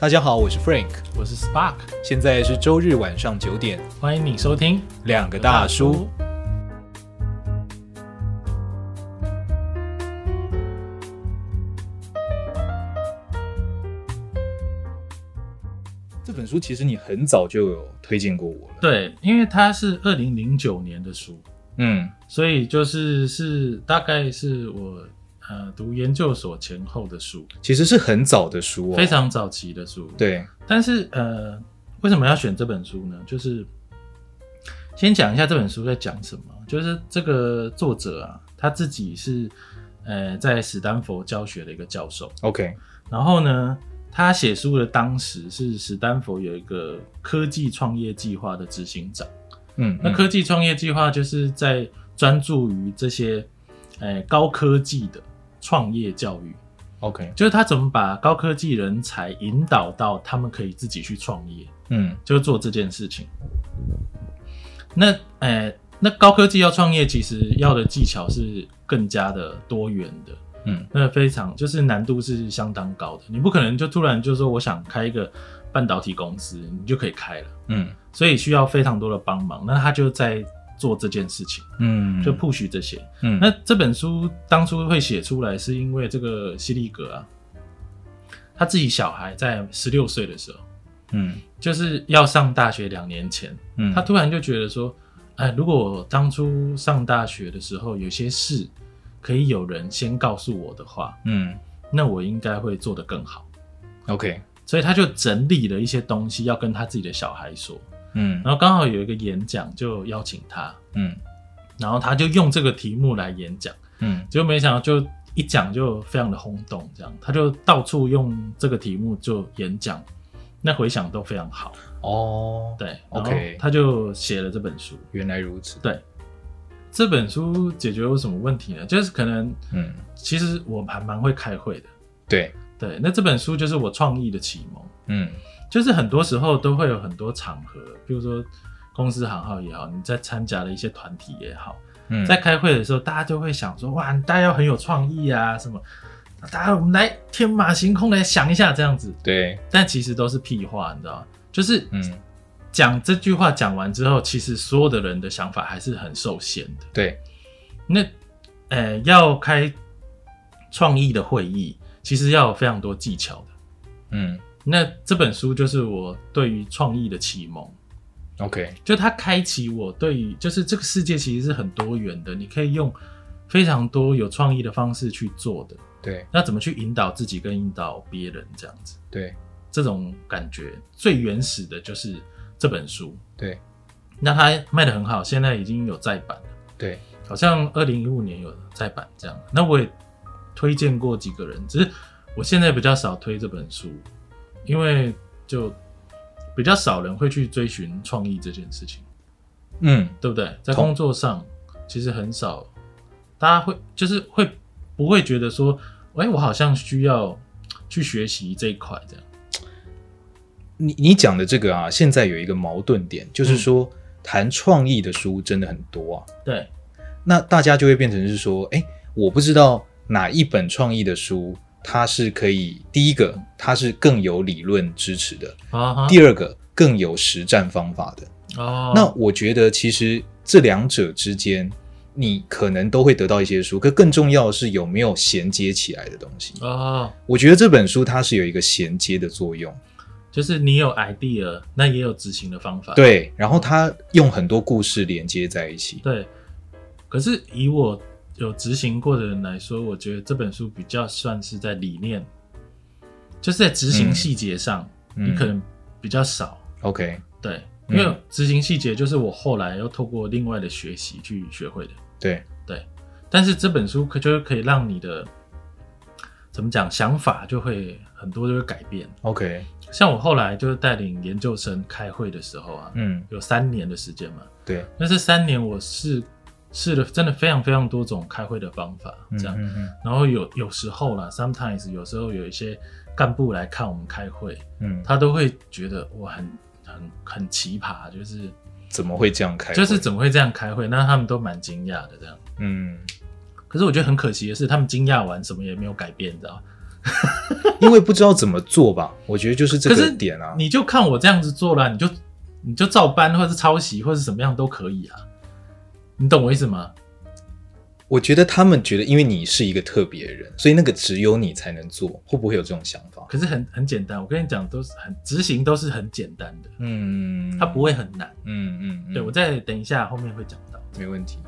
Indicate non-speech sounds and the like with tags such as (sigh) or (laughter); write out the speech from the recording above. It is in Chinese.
大家好，我是 Frank，我是 Spark，现在是周日晚上九点，欢迎你收听两个大叔。这本书其实你很早就有推荐过我了，对，因为它是二零零九年的书，嗯，所以就是是大概是我。呃，读研究所前后的书，其实是很早的书哦，非常早期的书。对，但是呃，为什么要选这本书呢？就是先讲一下这本书在讲什么。就是这个作者啊，他自己是呃在史丹佛教学的一个教授。OK，然后呢，他写书的当时是史丹佛有一个科技创业计划的执行长。嗯，嗯，那科技创业计划就是在专注于这些呃高科技的。创业教育，OK，就是他怎么把高科技人才引导到他们可以自己去创业，嗯，就做这件事情。那，哎、欸，那高科技要创业，其实要的技巧是更加的多元的，嗯，那非常就是难度是相当高的。你不可能就突然就说我想开一个半导体公司，你就可以开了，嗯，所以需要非常多的帮忙。那他就在。做这件事情，嗯，就 push 这些，嗯，那这本书当初会写出来，是因为这个希利格啊，他自己小孩在十六岁的时候，嗯，就是要上大学两年前，嗯，他突然就觉得说，哎，如果我当初上大学的时候有些事可以有人先告诉我的话，嗯，那我应该会做得更好，OK，所以他就整理了一些东西要跟他自己的小孩说。嗯，然后刚好有一个演讲，就邀请他，嗯，然后他就用这个题目来演讲，嗯，结果没想到就一讲就非常的轰动，这样他就到处用这个题目就演讲，那回响都非常好。哦，对，OK，他就写了这本书。原来如此，对，这本书解决有什么问题呢？就是可能，嗯，其实我还蛮会开会的，对对，那这本书就是我创意的启蒙，嗯。就是很多时候都会有很多场合，比如说公司行号也好，你在参加了一些团体也好，嗯，在开会的时候，大家就会想说，哇，大家要很有创意啊，什么，大家我们来天马行空来想一下这样子，对，但其实都是屁话，你知道吗？就是，嗯，讲这句话讲完之后，其实所有的人的想法还是很受限的，对，那，呃、欸，要开创意的会议，其实要有非常多技巧的，嗯。那这本书就是我对于创意的启蒙，OK，就它开启我对于就是这个世界其实是很多元的，你可以用非常多有创意的方式去做的。对，那怎么去引导自己跟引导别人这样子？对，这种感觉最原始的就是这本书。对，那它卖的很好，现在已经有再版了。对，好像二零一五年有再版这样。那我也推荐过几个人，只是我现在比较少推这本书。因为就比较少人会去追寻创意这件事情，嗯，对不对？在工作上其实很少，大家会就是会不会觉得说，哎，我好像需要去学习这一块这样。你你讲的这个啊，现在有一个矛盾点，就是说谈创意的书真的很多啊。对，那大家就会变成是说，哎，我不知道哪一本创意的书。它是可以，第一个，它是更有理论支持的，uh -huh. 第二个，更有实战方法的。哦、uh 那我觉得其实这两者之间，你可能都会得到一些书，可更重要的是有没有衔接起来的东西。哦、uh 我觉得这本书它是有一个衔接的作用，就是你有 idea，那也有执行的方法。对，然后它用很多故事连接在一起。对，可是以我。有执行过的人来说，我觉得这本书比较算是在理念，就是在执行细节上，你可能比较少。嗯、OK，对，因为执行细节就是我后来又透过另外的学习去学会的。对对，但是这本书可就是可以让你的怎么讲想法就会很多就会改变。OK，像我后来就是带领研究生开会的时候啊，嗯，有三年的时间嘛。对，那这三年我是。试了真的非常非常多种开会的方法，这样，然后有有时候啦，sometimes 有时候有一些干部来看我们开会，嗯，他都会觉得我很很很奇葩，就是怎么会这样开会？就是怎么会这样开会？那他们都蛮惊讶的，这样，嗯。可是我觉得很可惜的是，他们惊讶完什么也没有改变，你知道 (laughs) 因为不知道怎么做吧？我觉得就是这个点啊。你就看我这样子做了，你就你就照搬，或者是抄袭，或者是什么样都可以啊。你懂我意思吗？我觉得他们觉得，因为你是一个特别人，所以那个只有你才能做，会不会有这种想法？可是很很简单，我跟你讲，都是很执行，都是很简单的，嗯，它不会很难，嗯嗯，嗯对，我再等一下后面会讲到，没问题。